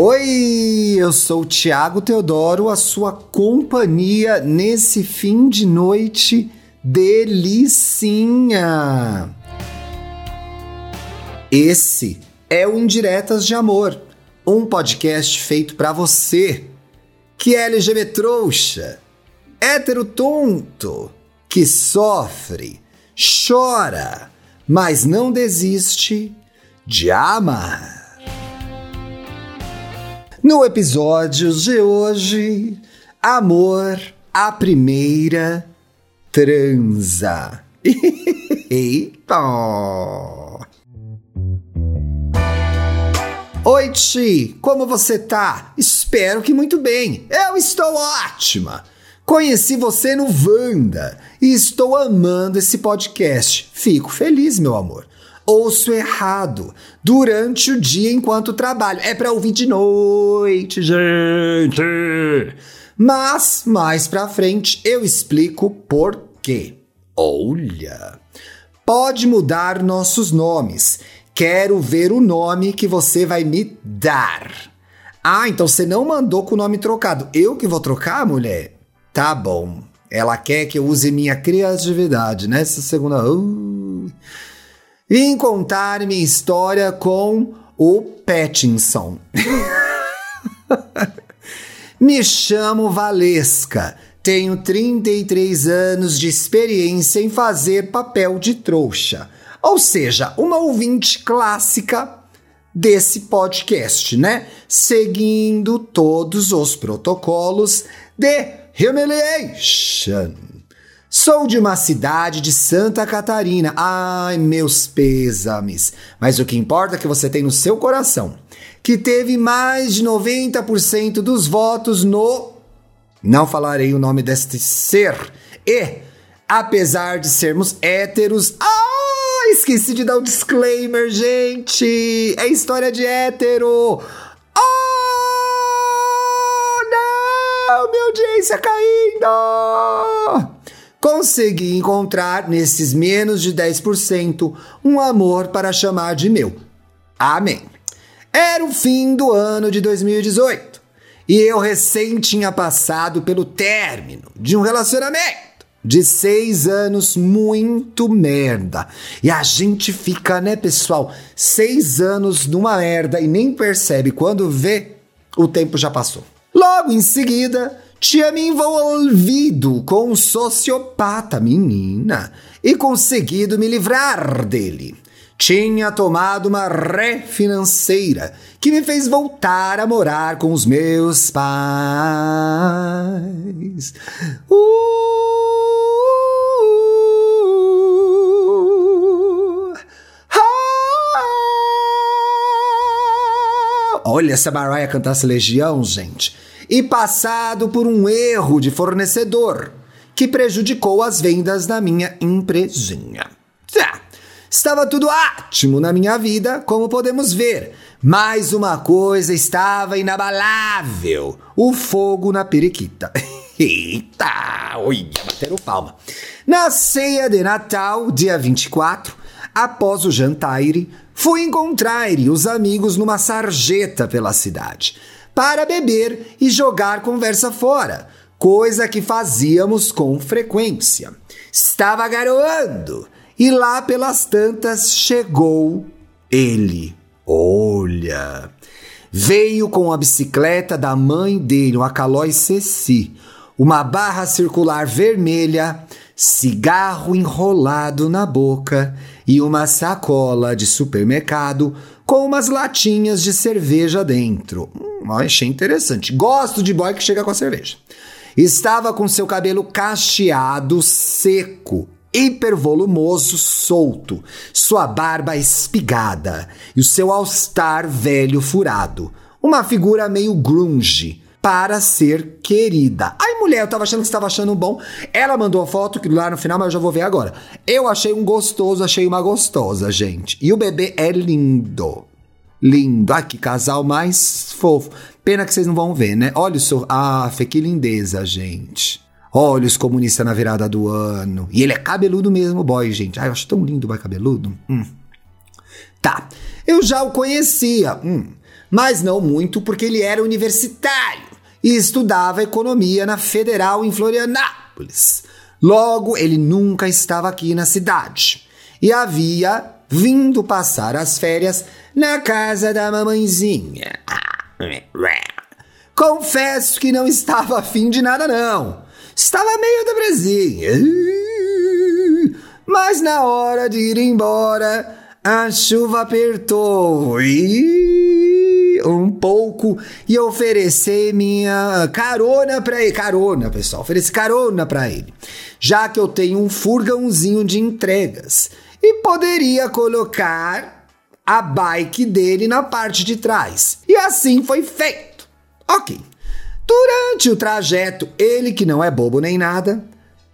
Oi, eu sou o Tiago Teodoro, a sua companhia nesse fim de noite delicinha. Esse é o Indiretas de Amor, um podcast feito para você que é LGBT trouxa, hétero tonto, que sofre, chora, mas não desiste de amar. No episódio de hoje, amor à primeira transa. Eita! Oi, Ti, como você tá? Espero que muito bem. Eu estou ótima. Conheci você no Vanda e estou amando esse podcast. Fico feliz, meu amor ouço errado durante o dia enquanto trabalho. É para ouvir de noite, gente. Mas mais para frente eu explico por quê. Olha, pode mudar nossos nomes. Quero ver o nome que você vai me dar. Ah, então você não mandou com o nome trocado. Eu que vou trocar, mulher? Tá bom. Ela quer que eu use minha criatividade nessa segunda. Uh em contar minha história com o Pattinson. Me chamo Valesca, tenho 33 anos de experiência em fazer papel de trouxa, ou seja, uma ouvinte clássica desse podcast, né? Seguindo todos os protocolos de humiliation. Sou de uma cidade de Santa Catarina. Ai, meus pêsames. Mas o que importa é que você tem no seu coração que teve mais de 90% dos votos no. Não falarei o nome deste ser. E, apesar de sermos héteros. Ah, esqueci de dar um disclaimer, gente. É história de hétero. Oh, não! Minha audiência caindo! Consegui encontrar nesses menos de 10% um amor para chamar de meu. Amém. Era o fim do ano de 2018 e eu recém tinha passado pelo término de um relacionamento de seis anos muito merda. E a gente fica, né, pessoal, seis anos numa merda e nem percebe quando vê o tempo já passou. Logo em seguida, tinha me envolvido com um sociopata, menina, e conseguido me livrar dele. Tinha tomado uma ré financeira que me fez voltar a morar com os meus pais. Uh, ah, Olha, se a Mariah cantasse Legião, gente e passado por um erro de fornecedor que prejudicou as vendas da minha empresinha. Tá. Estava tudo ótimo na minha vida, como podemos ver, mas uma coisa estava inabalável: o fogo na periquita. Eita! Olha, bateram palma. Na ceia de Natal, dia 24, após o jantar, fui encontrar os amigos numa sarjeta pela cidade para beber e jogar conversa fora, coisa que fazíamos com frequência. Estava garoando e lá pelas tantas chegou ele. Olha! Veio com a bicicleta da mãe dele, uma Calói Ceci, uma barra circular vermelha, cigarro enrolado na boca e uma sacola de supermercado com umas latinhas de cerveja dentro. Hum, achei interessante. Gosto de boy que chega com a cerveja. Estava com seu cabelo cacheado, seco, hipervolumoso, solto, sua barba espigada e o seu all-star velho furado. Uma figura meio grunge para ser querida. Aí, mulher, eu tava achando que você tava achando bom. Ela mandou a foto que lá no final, mas eu já vou ver agora. Eu achei um gostoso, achei uma gostosa, gente. E o bebê é lindo. Lindo. Ah, que casal mais fofo. Pena que vocês não vão ver, né? Olha o seu. Ah, que lindeza, gente. Olha os comunistas na virada do ano. E ele é cabeludo mesmo, boy, gente. Ai, eu acho tão lindo o boy cabeludo. Hum. Tá. Eu já o conhecia. Hum mas não muito porque ele era universitário e estudava economia na Federal em Florianópolis. Logo, ele nunca estava aqui na cidade e havia vindo passar as férias na casa da mamãezinha. Confesso que não estava afim de nada, não. Estava meio depresinha. Mas na hora de ir embora, a chuva apertou um pouco e oferecer minha carona para ele. Carona, pessoal, ofereci carona para ele. Já que eu tenho um furgãozinho de entregas e poderia colocar a bike dele na parte de trás. E assim foi feito. OK. Durante o trajeto, ele, que não é bobo nem nada,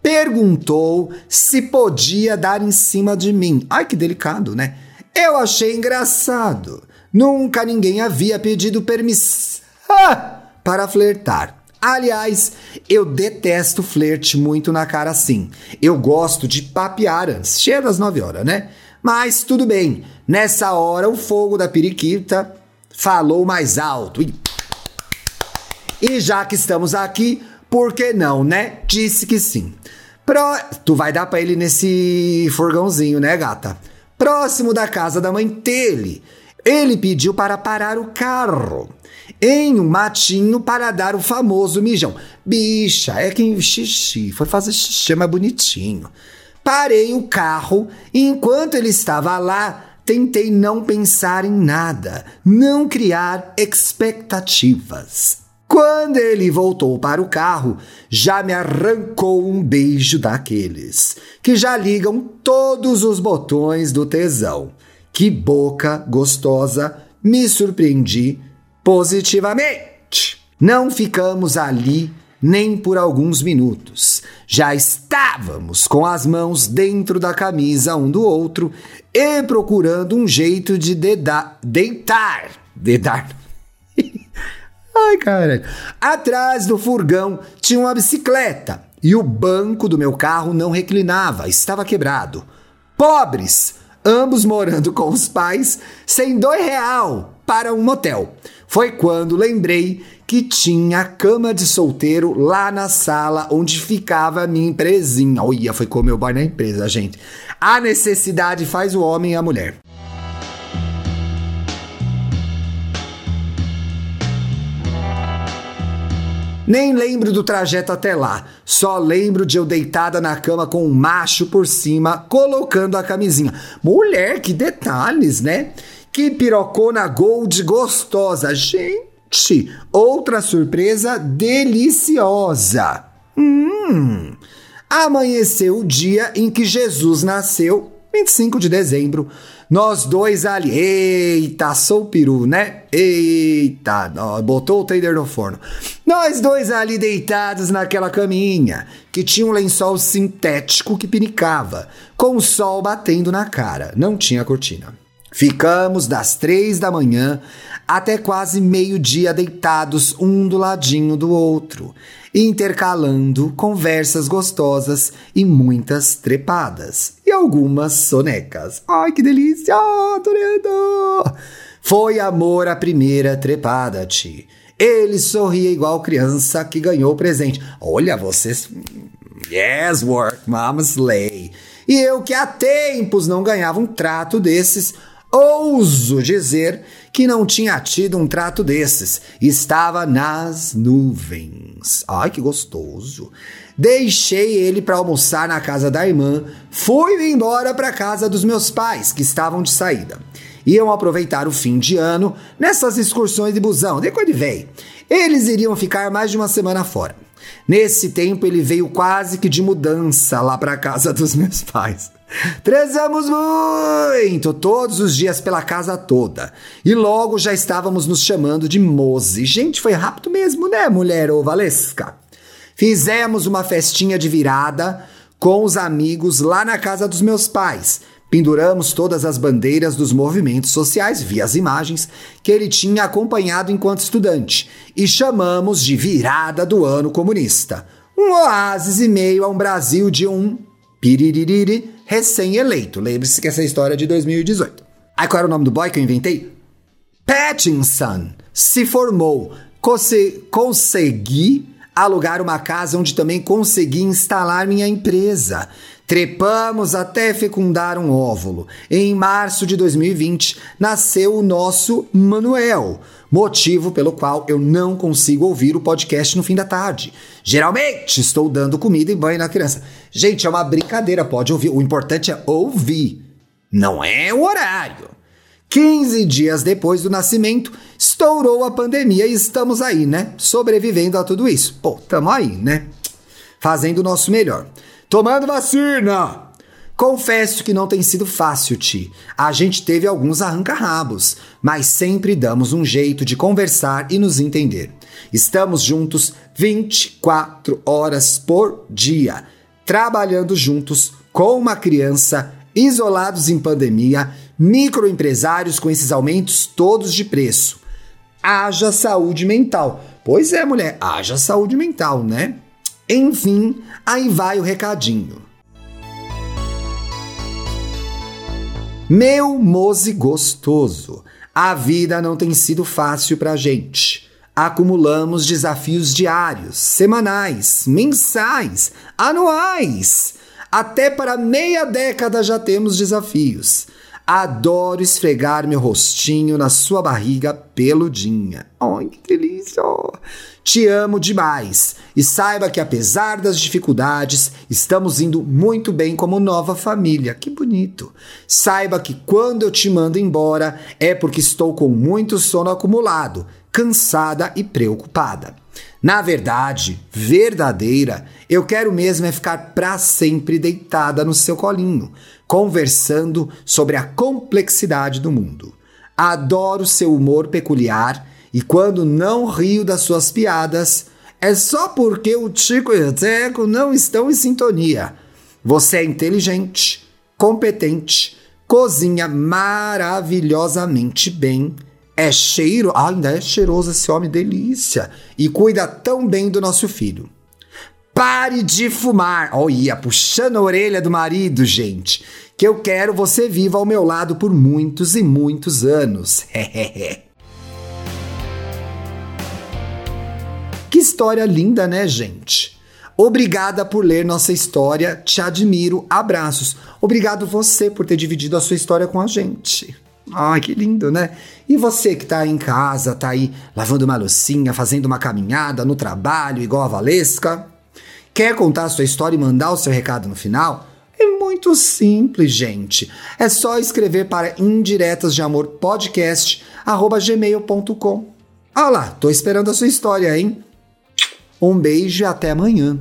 perguntou se podia dar em cima de mim. Ai, que delicado, né? Eu achei engraçado. Nunca ninguém havia pedido permissão para flertar. Aliás, eu detesto flerte muito na cara assim. Eu gosto de papear antes. Chega das 9 horas, né? Mas tudo bem. Nessa hora, o fogo da periquita falou mais alto e e já que estamos aqui, por que não, né? Disse que sim. Pro... Tu vai dar pra ele nesse furgãozinho, né, gata? Próximo da casa da mãe dele. Ele pediu para parar o carro em um matinho para dar o famoso mijão. Bicha, é que xixi, foi fazer xixi mais bonitinho. Parei o carro e enquanto ele estava lá, tentei não pensar em nada, não criar expectativas. Quando ele voltou para o carro, já me arrancou um beijo daqueles que já ligam todos os botões do tesão. Que boca gostosa, me surpreendi positivamente. Não ficamos ali nem por alguns minutos. Já estávamos com as mãos dentro da camisa um do outro e procurando um jeito de deitar. Dedar. Ai, cara. Atrás do furgão tinha uma bicicleta e o banco do meu carro não reclinava, estava quebrado. Pobres, ambos morando com os pais, sem dois real para um motel. Foi quando lembrei que tinha cama de solteiro lá na sala onde ficava a minha empresinha. Olha, foi como meu boy na empresa, gente. A necessidade faz o homem e a mulher. Nem lembro do trajeto até lá, só lembro de eu deitada na cama com um macho por cima, colocando a camisinha. Mulher, que detalhes, né? Que pirocona gold gostosa. Gente, outra surpresa deliciosa. Hum. Amanheceu o dia em que Jesus nasceu, 25 de dezembro, nós dois ali, eita, sou o peru, né? Eita, botou o tender no forno. Nós dois ali deitados naquela caminha, que tinha um lençol sintético que pinicava, com o sol batendo na cara, não tinha cortina. Ficamos das três da manhã até quase meio-dia deitados um do ladinho do outro, intercalando conversas gostosas e muitas trepadas e algumas sonecas. Ai, que delícia! Adorando! Foi amor à primeira trepada, Ti. Ele sorria igual criança que ganhou o presente. Olha, vocês. Yes, work, mama slay. E eu que há tempos não ganhava um trato desses ouso dizer que não tinha tido um trato desses. Estava nas nuvens. Ai, que gostoso. Deixei ele para almoçar na casa da irmã, fui embora para casa dos meus pais, que estavam de saída. Iam aproveitar o fim de ano nessas excursões de busão, de veio. Eles iriam ficar mais de uma semana fora. Nesse tempo ele veio quase que de mudança lá para casa dos meus pais. Prezamos muito todos os dias pela casa toda. E logo já estávamos nos chamando de Mose. Gente, foi rápido mesmo, né, mulher ô Valesca? Fizemos uma festinha de virada com os amigos lá na casa dos meus pais. Penduramos todas as bandeiras dos movimentos sociais, via as imagens, que ele tinha acompanhado enquanto estudante, e chamamos de virada do ano comunista. Um oásis e meio a um Brasil de um piririri recém-eleito. Lembre-se que essa é história de 2018. Aí qual era o nome do boy que eu inventei? Pattinson se formou. Conse consegui alugar uma casa onde também consegui instalar minha empresa. Trepamos até fecundar um óvulo. Em março de 2020, nasceu o nosso Manuel, motivo pelo qual eu não consigo ouvir o podcast no fim da tarde. Geralmente estou dando comida e banho na criança. Gente, é uma brincadeira, pode ouvir. O importante é ouvir, não é o horário. 15 dias depois do nascimento, estourou a pandemia e estamos aí, né? Sobrevivendo a tudo isso. Pô, tamo aí, né? Fazendo o nosso melhor. Tomando vacina! Confesso que não tem sido fácil, Ti. A gente teve alguns arranca-rabos, mas sempre damos um jeito de conversar e nos entender. Estamos juntos 24 horas por dia, trabalhando juntos com uma criança, isolados em pandemia, microempresários com esses aumentos todos de preço. Haja saúde mental. Pois é, mulher, haja saúde mental, né? Enfim, aí vai o recadinho. Meu moze gostoso, a vida não tem sido fácil pra gente. Acumulamos desafios diários, semanais, mensais, anuais. Até para meia década já temos desafios. Adoro esfregar meu rostinho na sua barriga peludinha. Ai, que delícia! Te amo demais e saiba que, apesar das dificuldades, estamos indo muito bem como nova família. Que bonito! Saiba que quando eu te mando embora é porque estou com muito sono acumulado, cansada e preocupada. Na verdade, verdadeira, eu quero mesmo é ficar para sempre deitada no seu colinho, conversando sobre a complexidade do mundo. Adoro seu humor peculiar e quando não rio das suas piadas, é só porque o Tico e o Teco não estão em sintonia. Você é inteligente, competente, cozinha maravilhosamente bem, é cheiro, ah, é cheiroso esse homem, delícia, e cuida tão bem do nosso filho. Pare de fumar. Olha, puxando a orelha do marido, gente. Que eu quero você viva ao meu lado por muitos e muitos anos. que história linda, né, gente? Obrigada por ler nossa história. Te admiro. Abraços. Obrigado você por ter dividido a sua história com a gente. Ai, que lindo, né? E você que tá em casa, tá aí lavando uma loucinha, fazendo uma caminhada no trabalho, igual a Valesca? Quer contar a sua história e mandar o seu recado no final? É muito simples, gente. É só escrever para indiretas de amor podcast gmail.com. Olha lá, tô esperando a sua história, hein? Um beijo e até amanhã.